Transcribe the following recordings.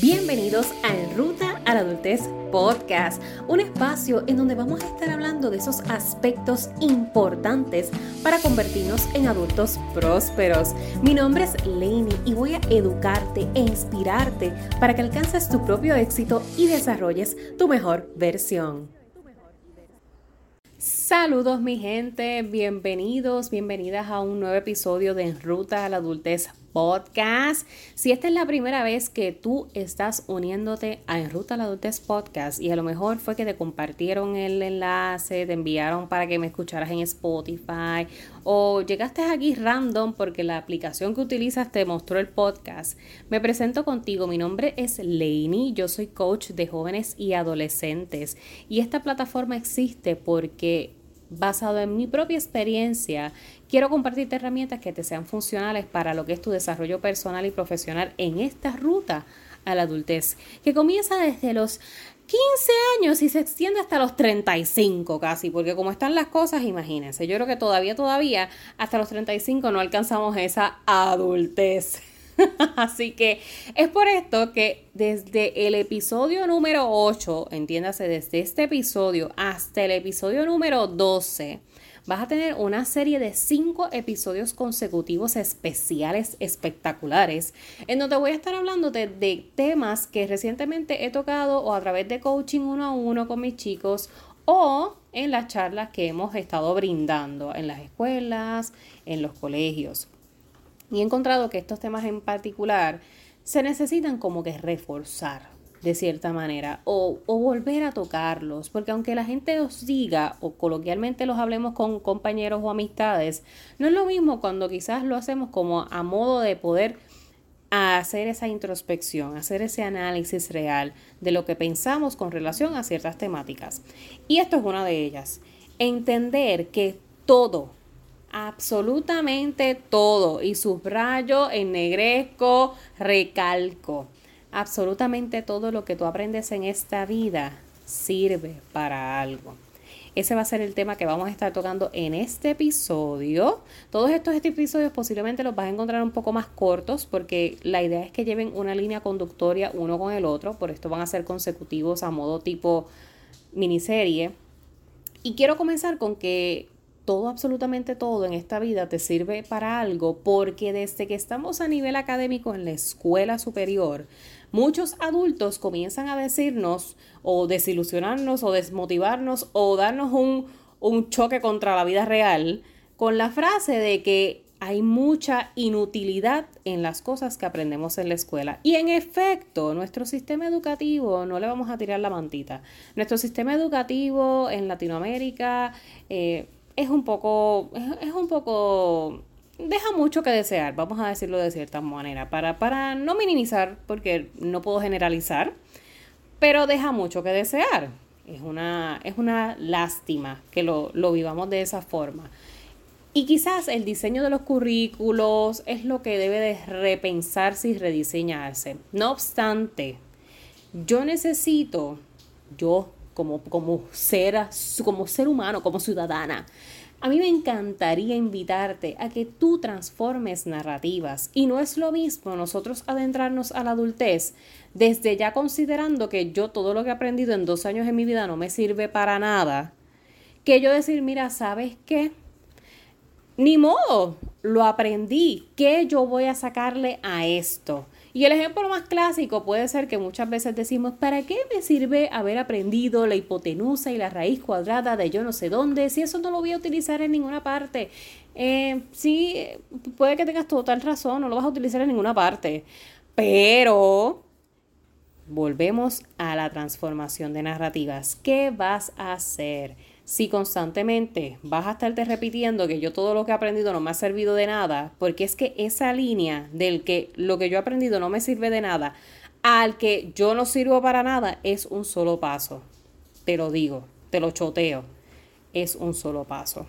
Bienvenidos a En Ruta a la Adultez Podcast, un espacio en donde vamos a estar hablando de esos aspectos importantes para convertirnos en adultos prósperos. Mi nombre es Lainey y voy a educarte e inspirarte para que alcances tu propio éxito y desarrolles tu mejor versión. Saludos mi gente, bienvenidos, bienvenidas a un nuevo episodio de En Ruta a la Adultez Podcast. Si esta es la primera vez que tú estás uniéndote a En Ruta a la Adultez Podcast y a lo mejor fue que te compartieron el enlace, te enviaron para que me escucharas en Spotify o llegaste aquí random porque la aplicación que utilizas te mostró el podcast, me presento contigo. Mi nombre es Lainey, yo soy coach de jóvenes y adolescentes y esta plataforma existe porque basado en mi propia experiencia, quiero compartirte herramientas que te sean funcionales para lo que es tu desarrollo personal y profesional en esta ruta a la adultez, que comienza desde los 15 años y se extiende hasta los 35 casi, porque como están las cosas, imagínense, yo creo que todavía, todavía, hasta los 35 no alcanzamos esa adultez. Así que es por esto que desde el episodio número 8, entiéndase, desde este episodio hasta el episodio número 12, vas a tener una serie de 5 episodios consecutivos especiales, espectaculares, en donde voy a estar hablando de temas que recientemente he tocado o a través de coaching uno a uno con mis chicos o en las charlas que hemos estado brindando en las escuelas, en los colegios. Y he encontrado que estos temas en particular se necesitan como que reforzar de cierta manera o, volver a tocarlos, porque aunque la gente os diga o coloquialmente los hablemos con compañeros o amistades, no es lo mismo cuando quizás lo hacemos como a modo de poder hacer esa introspección, hacer ese análisis real de lo que pensamos con relación a ciertas temáticas. Y esto es una de ellas. Entender que todo, absolutamente todo. Y subrayo, ennegrezco, recalco. Absolutamente todo lo que tú aprendes en esta vida sirve para algo. Ese va a ser el tema que vamos a estar tocando en este episodio. Todos estos episodios posiblemente los vas a encontrar un poco más cortos porque la idea es que lleven una línea conductoria uno con el otro. Por esto van a ser consecutivos a modo tipo miniserie. Y quiero comenzar con que todo, absolutamente todo en esta vida te sirve para algo porque desde que estamos a nivel académico en la escuela superior, muchos adultos comienzan a decirnos o desilusionarnos o desmotivarnos o darnos un, un choque contra la vida real con la frase de que hay mucha inutilidad en las cosas que aprendemos en la escuela. Y en efecto, nuestro sistema educativo, no le vamos a tirar la mantita, nuestro sistema educativo en Latinoamérica, eh, es un poco, es, un poco, deja mucho que desear, vamos a decirlo de cierta manera, para, para no minimizar, porque no puedo generalizar, pero deja mucho que desear. Es una, es una lástima que lo, lo vivamos de esa forma. Y quizás el diseño de los currículos es lo que debe de repensarse y rediseñarse. No obstante, yo necesito, yo como, como, ser, como ser humano, como ciudadana. A mí me encantaría invitarte a que tú transformes narrativas y no es lo mismo nosotros adentrarnos a la adultez desde ya considerando que yo todo lo que he aprendido en dos años de mi vida no me sirve para nada, que yo decir, mira, ¿sabes qué? Ni modo, lo aprendí, ¿qué yo voy a sacarle a esto? Y el ejemplo más clásico puede ser que muchas veces decimos, ¿para qué me sirve haber aprendido la hipotenusa y la raíz cuadrada de yo no sé dónde si eso no lo voy a utilizar en ninguna parte? Eh, sí, puede que tengas total razón, no lo vas a utilizar en ninguna parte, pero volvemos a la transformación de narrativas. ¿Qué vas a hacer? Si constantemente vas a estarte repitiendo que yo todo lo que he aprendido no me ha servido de nada, porque es que esa línea del que lo que yo he aprendido no me sirve de nada, al que yo no sirvo para nada, es un solo paso. Te lo digo, te lo choteo, es un solo paso.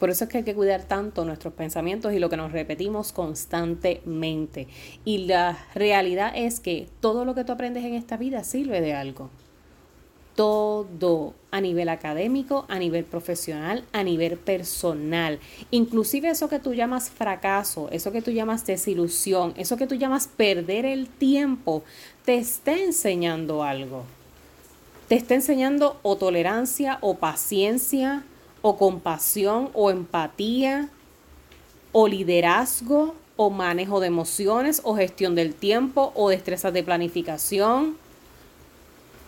Por eso es que hay que cuidar tanto nuestros pensamientos y lo que nos repetimos constantemente. Y la realidad es que todo lo que tú aprendes en esta vida sirve de algo todo a nivel académico, a nivel profesional, a nivel personal. Inclusive eso que tú llamas fracaso, eso que tú llamas desilusión, eso que tú llamas perder el tiempo, te está enseñando algo. Te está enseñando o tolerancia o paciencia o compasión o empatía o liderazgo o manejo de emociones o gestión del tiempo o destrezas de planificación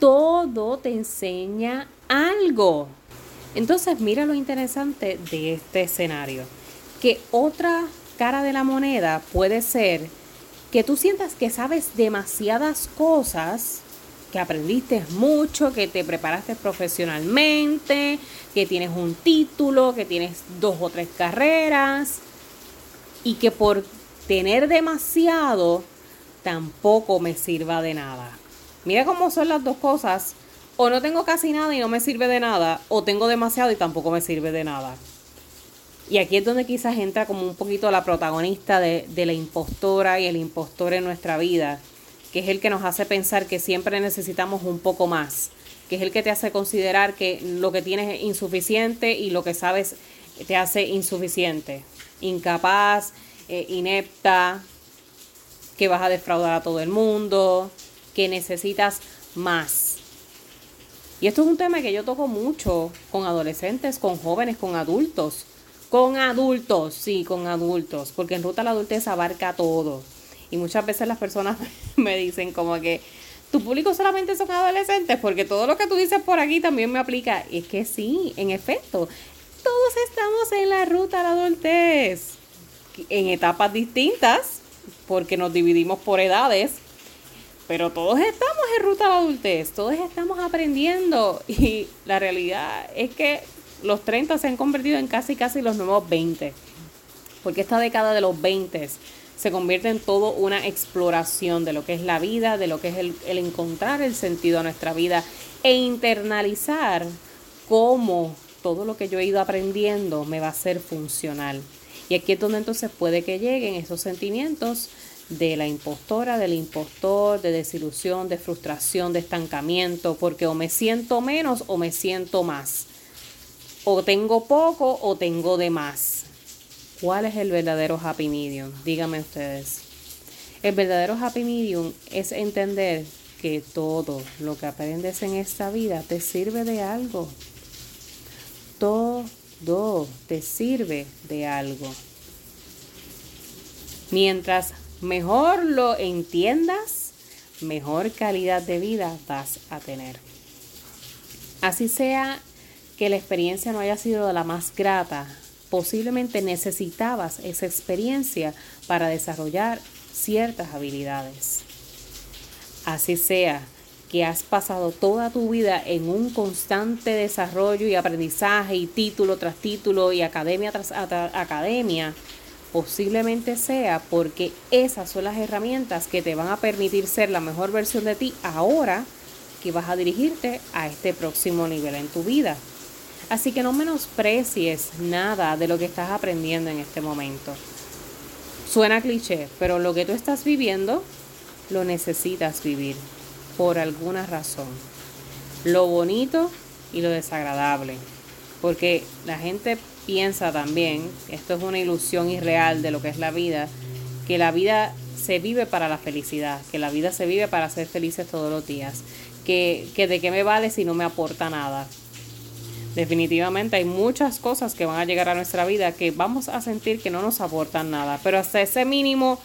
todo te enseña algo. Entonces, mira lo interesante de este escenario. Que otra cara de la moneda puede ser que tú sientas que sabes demasiadas cosas, que aprendiste mucho, que te preparaste profesionalmente, que tienes un título, que tienes dos o tres carreras y que por tener demasiado tampoco me sirva de nada. Mira cómo son las dos cosas. O no tengo casi nada y no me sirve de nada, o tengo demasiado y tampoco me sirve de nada. Y aquí es donde quizás entra como un poquito la protagonista de, de la impostora y el impostor en nuestra vida, que es el que nos hace pensar que siempre necesitamos un poco más, que es el que te hace considerar que lo que tienes es insuficiente y lo que sabes te hace insuficiente, incapaz, eh, inepta, que vas a defraudar a todo el mundo, que necesitas más. Y esto es un tema que yo toco mucho con adolescentes, con jóvenes, con adultos. Con adultos, sí, con adultos, porque en ruta la adultez abarca todo. Y muchas veces las personas me dicen como que tu público solamente son adolescentes, porque todo lo que tú dices por aquí también me aplica. Es que sí, en efecto, todos estamos en la ruta de la adultez, en etapas distintas, porque nos dividimos por edades, pero todos estamos en ruta la adultez, todos estamos aprendiendo y la realidad es que los 30 se han convertido en casi casi los nuevos 20, porque esta década de los 20 se convierte en todo una exploración de lo que es la vida, de lo que es el, el encontrar el sentido a nuestra vida e internalizar cómo todo lo que yo he ido aprendiendo me va a ser funcional. Y aquí es donde entonces puede que lleguen esos sentimientos de la impostora, del impostor, de desilusión, de frustración, de estancamiento, porque o me siento menos o me siento más. O tengo poco o tengo de más. ¿Cuál es el verdadero happy medium? Díganme ustedes. El verdadero happy medium es entender que todo lo que aprendes en esta vida te sirve de algo. Todo te sirve de algo. Mientras mejor lo entiendas, mejor calidad de vida vas a tener. Así sea que la experiencia no haya sido la más grata, posiblemente necesitabas esa experiencia para desarrollar ciertas habilidades. Así sea que has pasado toda tu vida en un constante desarrollo y aprendizaje y título tras título y academia tras academia, Posiblemente sea porque esas son las herramientas que te van a permitir ser la mejor versión de ti ahora que vas a dirigirte a este próximo nivel en tu vida. Así que no menosprecies nada de lo que estás aprendiendo en este momento. Suena cliché, pero lo que tú estás viviendo lo necesitas vivir por alguna razón. Lo bonito y lo desagradable. Porque la gente piensa también, esto es una ilusión irreal de lo que es la vida, que la vida se vive para la felicidad, que la vida se vive para ser felices todos los días, que, que de qué me vale si no me aporta nada. Definitivamente hay muchas cosas que van a llegar a nuestra vida que vamos a sentir que no nos aportan nada, pero hasta ese mínimo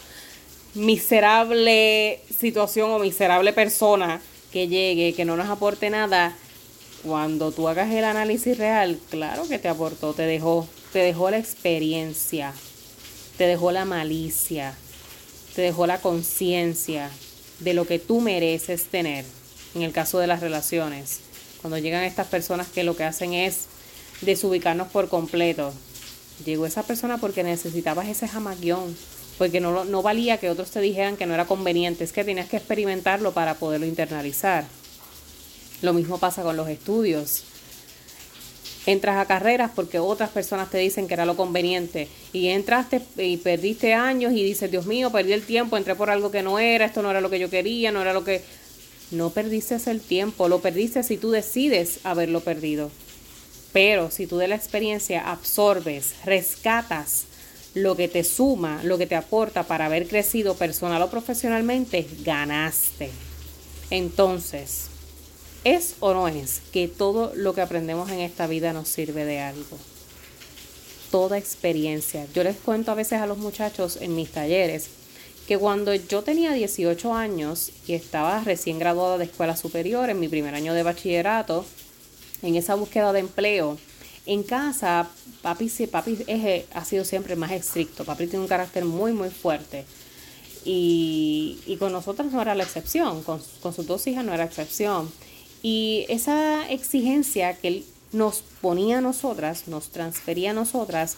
miserable situación o miserable persona que llegue, que no nos aporte nada, cuando tú hagas el análisis real, claro que te aportó, te dejó, te dejó la experiencia, te dejó la malicia, te dejó la conciencia de lo que tú mereces tener. En el caso de las relaciones, cuando llegan estas personas que lo que hacen es desubicarnos por completo. Llegó esa persona porque necesitabas ese jamaguión, porque no, no valía que otros te dijeran que no era conveniente, es que tenías que experimentarlo para poderlo internalizar. Lo mismo pasa con los estudios. Entras a carreras porque otras personas te dicen que era lo conveniente y entraste y perdiste años y dices, Dios mío, perdí el tiempo, entré por algo que no era, esto no era lo que yo quería, no era lo que... No perdiste el tiempo, lo perdiste si tú decides haberlo perdido. Pero si tú de la experiencia absorbes, rescatas lo que te suma, lo que te aporta para haber crecido personal o profesionalmente, ganaste. Entonces, ¿es o no es que todo lo que aprendemos en esta vida nos sirve de algo? Toda experiencia. Yo les cuento a veces a los muchachos en mis talleres que cuando yo tenía 18 años y estaba recién graduada de escuela superior en mi primer año de bachillerato, en esa búsqueda de empleo, en casa, papi, papi es, ha sido siempre más estricto. Papi tiene un carácter muy, muy fuerte. Y, con nosotras no era la excepción. Con, con sus dos hijas no era excepción. Y esa exigencia que él nos ponía a nosotras, nos transfería a nosotras,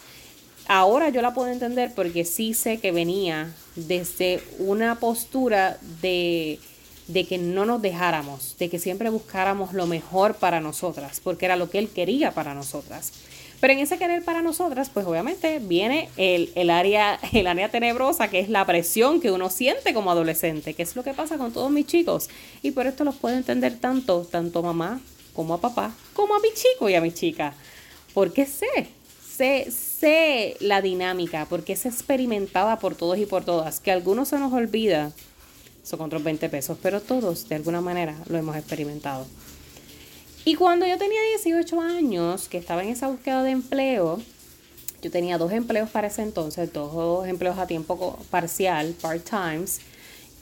ahora yo la puedo entender porque sí sé que venía desde una postura de de que no nos dejáramos, de que siempre buscáramos lo mejor para nosotras, porque era lo que Él quería para nosotras. Pero en ese querer para nosotras, pues obviamente viene el, el, área, el área tenebrosa, que es la presión que uno siente como adolescente, que es lo que pasa con todos mis chicos. Y por esto los puedo entender tanto, tanto a mamá como a papá, como a mi chico y a mi chica. Porque sé, sé, sé la dinámica, porque es experimentada por todos y por todas, que a algunos se nos olvida son otros 20 pesos, pero todos de alguna manera lo hemos experimentado. Y cuando yo tenía 18 años, que estaba en esa búsqueda de empleo, yo tenía dos empleos para ese entonces, dos empleos a tiempo parcial, part-times,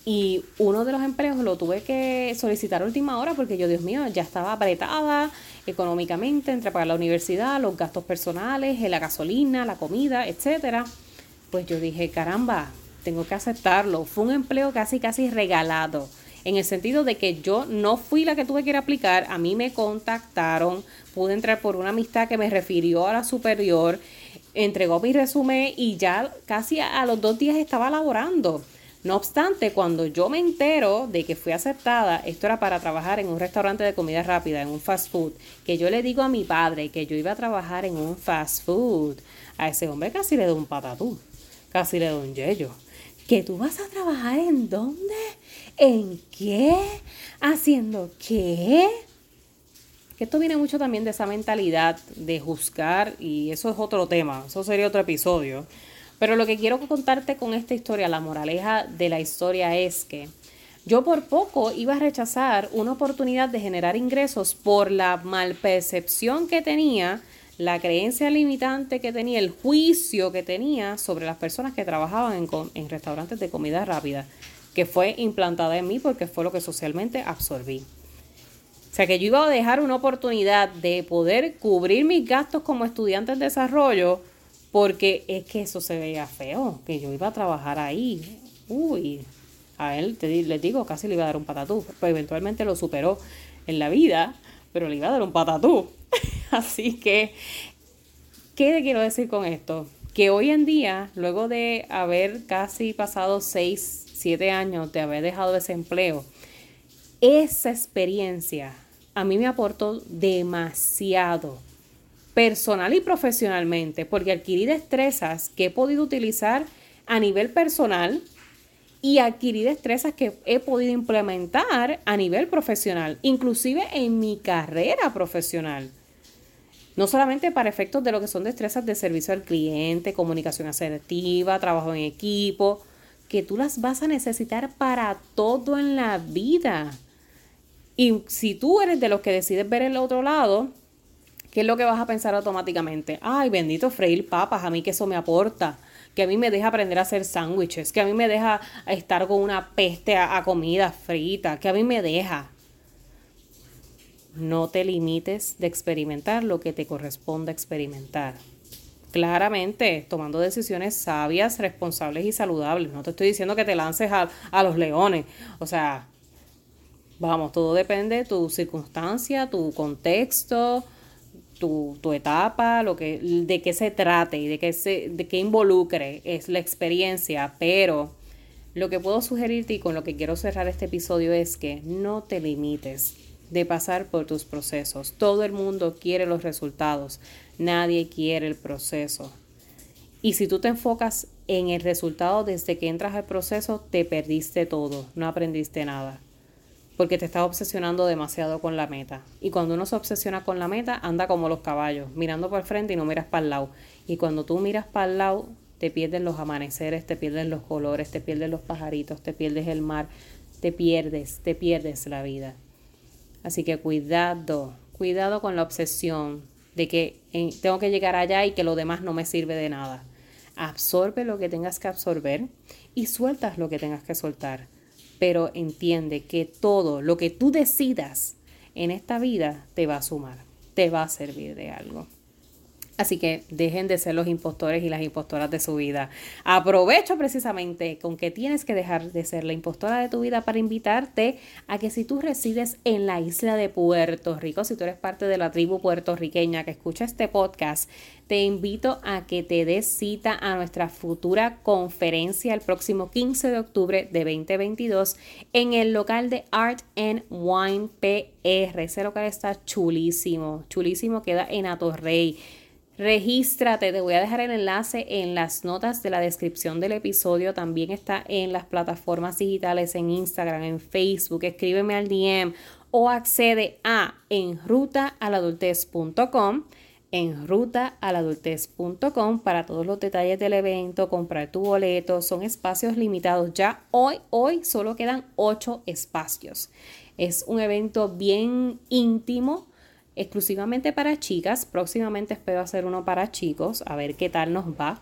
y uno de los empleos lo tuve que solicitar a última hora porque yo, Dios mío, ya estaba apretada económicamente entre pagar la universidad, los gastos personales, la gasolina, la comida, etcétera. Pues yo dije, caramba, tengo que aceptarlo. Fue un empleo casi, casi regalado. En el sentido de que yo no fui la que tuve que ir a aplicar, a mí me contactaron, pude entrar por una amistad que me refirió a la superior, entregó mi resumen y ya casi a los dos días estaba laborando. No obstante, cuando yo me entero de que fui aceptada, esto era para trabajar en un restaurante de comida rápida, en un fast food, que yo le digo a mi padre que yo iba a trabajar en un fast food, a ese hombre casi le doy un patatú, casi le doy un yello que tú vas a trabajar en dónde, en qué, haciendo qué. Esto viene mucho también de esa mentalidad de juzgar y eso es otro tema, eso sería otro episodio. Pero lo que quiero contarte con esta historia, la moraleja de la historia es que yo por poco iba a rechazar una oportunidad de generar ingresos por la malpercepción que tenía la creencia limitante que tenía, el juicio que tenía sobre las personas que trabajaban en, restaurantes de comida rápida, que fue implantada en mí porque fue lo que socialmente absorbí. O sea que yo iba a dejar una oportunidad de poder cubrir mis gastos como estudiante en desarrollo porque es que eso se veía feo, que yo iba a trabajar ahí. Uy, a él te, digo, casi le iba a dar un patatú, pues eventualmente lo superó en la vida, pero le iba a dar un patatú. Así que, ¿qué le quiero decir con esto? Que hoy en día, luego de haber casi pasado 6, 7 años de haber dejado ese empleo, esa experiencia a mí me aportó demasiado personal y profesionalmente, porque adquirí destrezas que he podido utilizar a nivel personal y adquirí destrezas que he podido implementar a nivel profesional, inclusive en mi carrera profesional. No solamente para efectos de lo que son destrezas de servicio al cliente, comunicación asertiva, trabajo en equipo, que tú las vas a necesitar para todo en la vida. Y si tú eres de los que decides ver el otro lado, ¿qué es lo que vas a pensar automáticamente? Ay, bendito freír papas, a mí que eso me aporta, que a mí me deja aprender a hacer sándwiches, que a mí me deja estar con una peste a, a comida frita, que a mí me deja. No te limites de experimentar lo que te corresponde experimentar. Claramente, tomando decisiones sabias, responsables y saludables. No te estoy diciendo que te lances a, los leones. O sea, vamos, todo depende de tu circunstancia, tu contexto, tu, etapa, lo que, de qué se trate y de qué, se, de qué involucre es la experiencia, pero lo que puedo sugerirte y con lo que quiero cerrar este episodio es que no te limites de pasar por tus procesos. Todo el mundo quiere los resultados, nadie quiere el proceso. Y si tú te enfocas en el resultado desde que entras al proceso, te perdiste todo, no aprendiste nada. porque te estás obsesionando demasiado con la meta. Y cuando uno se obsesiona con la meta, anda como los caballos, mirando por el frente y no miras para el lado. Y cuando tú miras para el lado, te pierden los amaneceres, te pierden los colores, te pierden los pajaritos, te pierdes el mar, te pierdes, te pierdes la vida. Así que cuidado, cuidado con la obsesión de que tengo que llegar allá y que lo demás no me sirve de nada. Absorbe lo que tengas que absorber y sueltas lo que tengas que soltar pero entiende que todo lo que tú decidas en esta vida te va a sumar, te va a servir de algo. Así que dejen de ser los impostores y las impostoras de su vida. Aprovecho precisamente con que tienes que dejar de ser la impostora de tu vida para invitarte a que si tú resides en la isla de Puerto Rico, si tú eres parte de la tribu puertorriqueña que escucha este podcast, te invito a que te des cita a nuestra futura conferencia el próximo 15 de octubre de 2022 en el local de Art and Wine PR. Ese local está chulísimo, chulísimo, queda en Atorrey. Regístrate, te voy a dejar el enlace en las notas de la descripción del episodio. También está en las plataformas digitales, en Instagram, en Facebook. Escríbeme al DM o accede a enrutaaladultez.com enrutaaladultez.com para todos los detalles del evento, comprar tu boleto, son espacios limitados. Ya hoy, hoy solo quedan ocho espacios. Es un evento bien íntimo exclusivamente para chicas. Próximamente espero hacer uno para chicos, a ver qué tal nos va.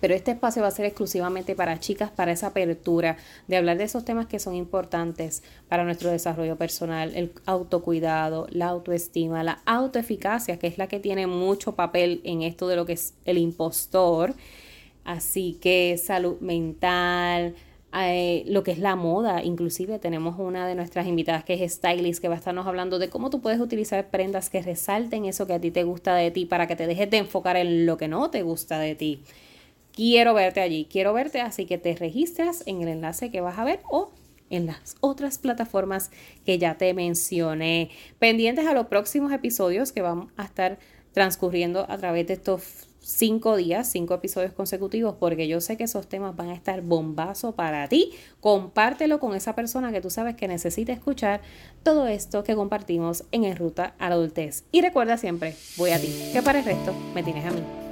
Pero este espacio va a ser exclusivamente para chicas, para esa apertura de hablar de esos temas que son importantes para nuestro desarrollo personal, el autocuidado, la autoestima, la autoeficacia, que es la que tiene mucho papel en esto de lo que es el impostor. Así que salud mental, eh, lo que es la moda. Inclusive tenemos una de nuestras invitadas que es stylist que va a estarnos hablando de cómo tú puedes utilizar prendas que resalten eso que a ti te gusta de ti para que te dejes de enfocar en lo que no te gusta de ti. Quiero verte allí, quiero verte, así que te registras en el enlace que vas a ver o en las otras plataformas que ya te mencioné. Pendientes a los próximos episodios que vamos a estar transcurriendo a través de estos cinco días, cinco episodios consecutivos, porque yo sé que esos temas van a estar bombazo para ti. Compártelo con esa persona que tú sabes que necesita escuchar todo esto que compartimos en En Ruta a la Adultez. Y recuerda siempre, voy a ti, que para el resto me tienes a mí.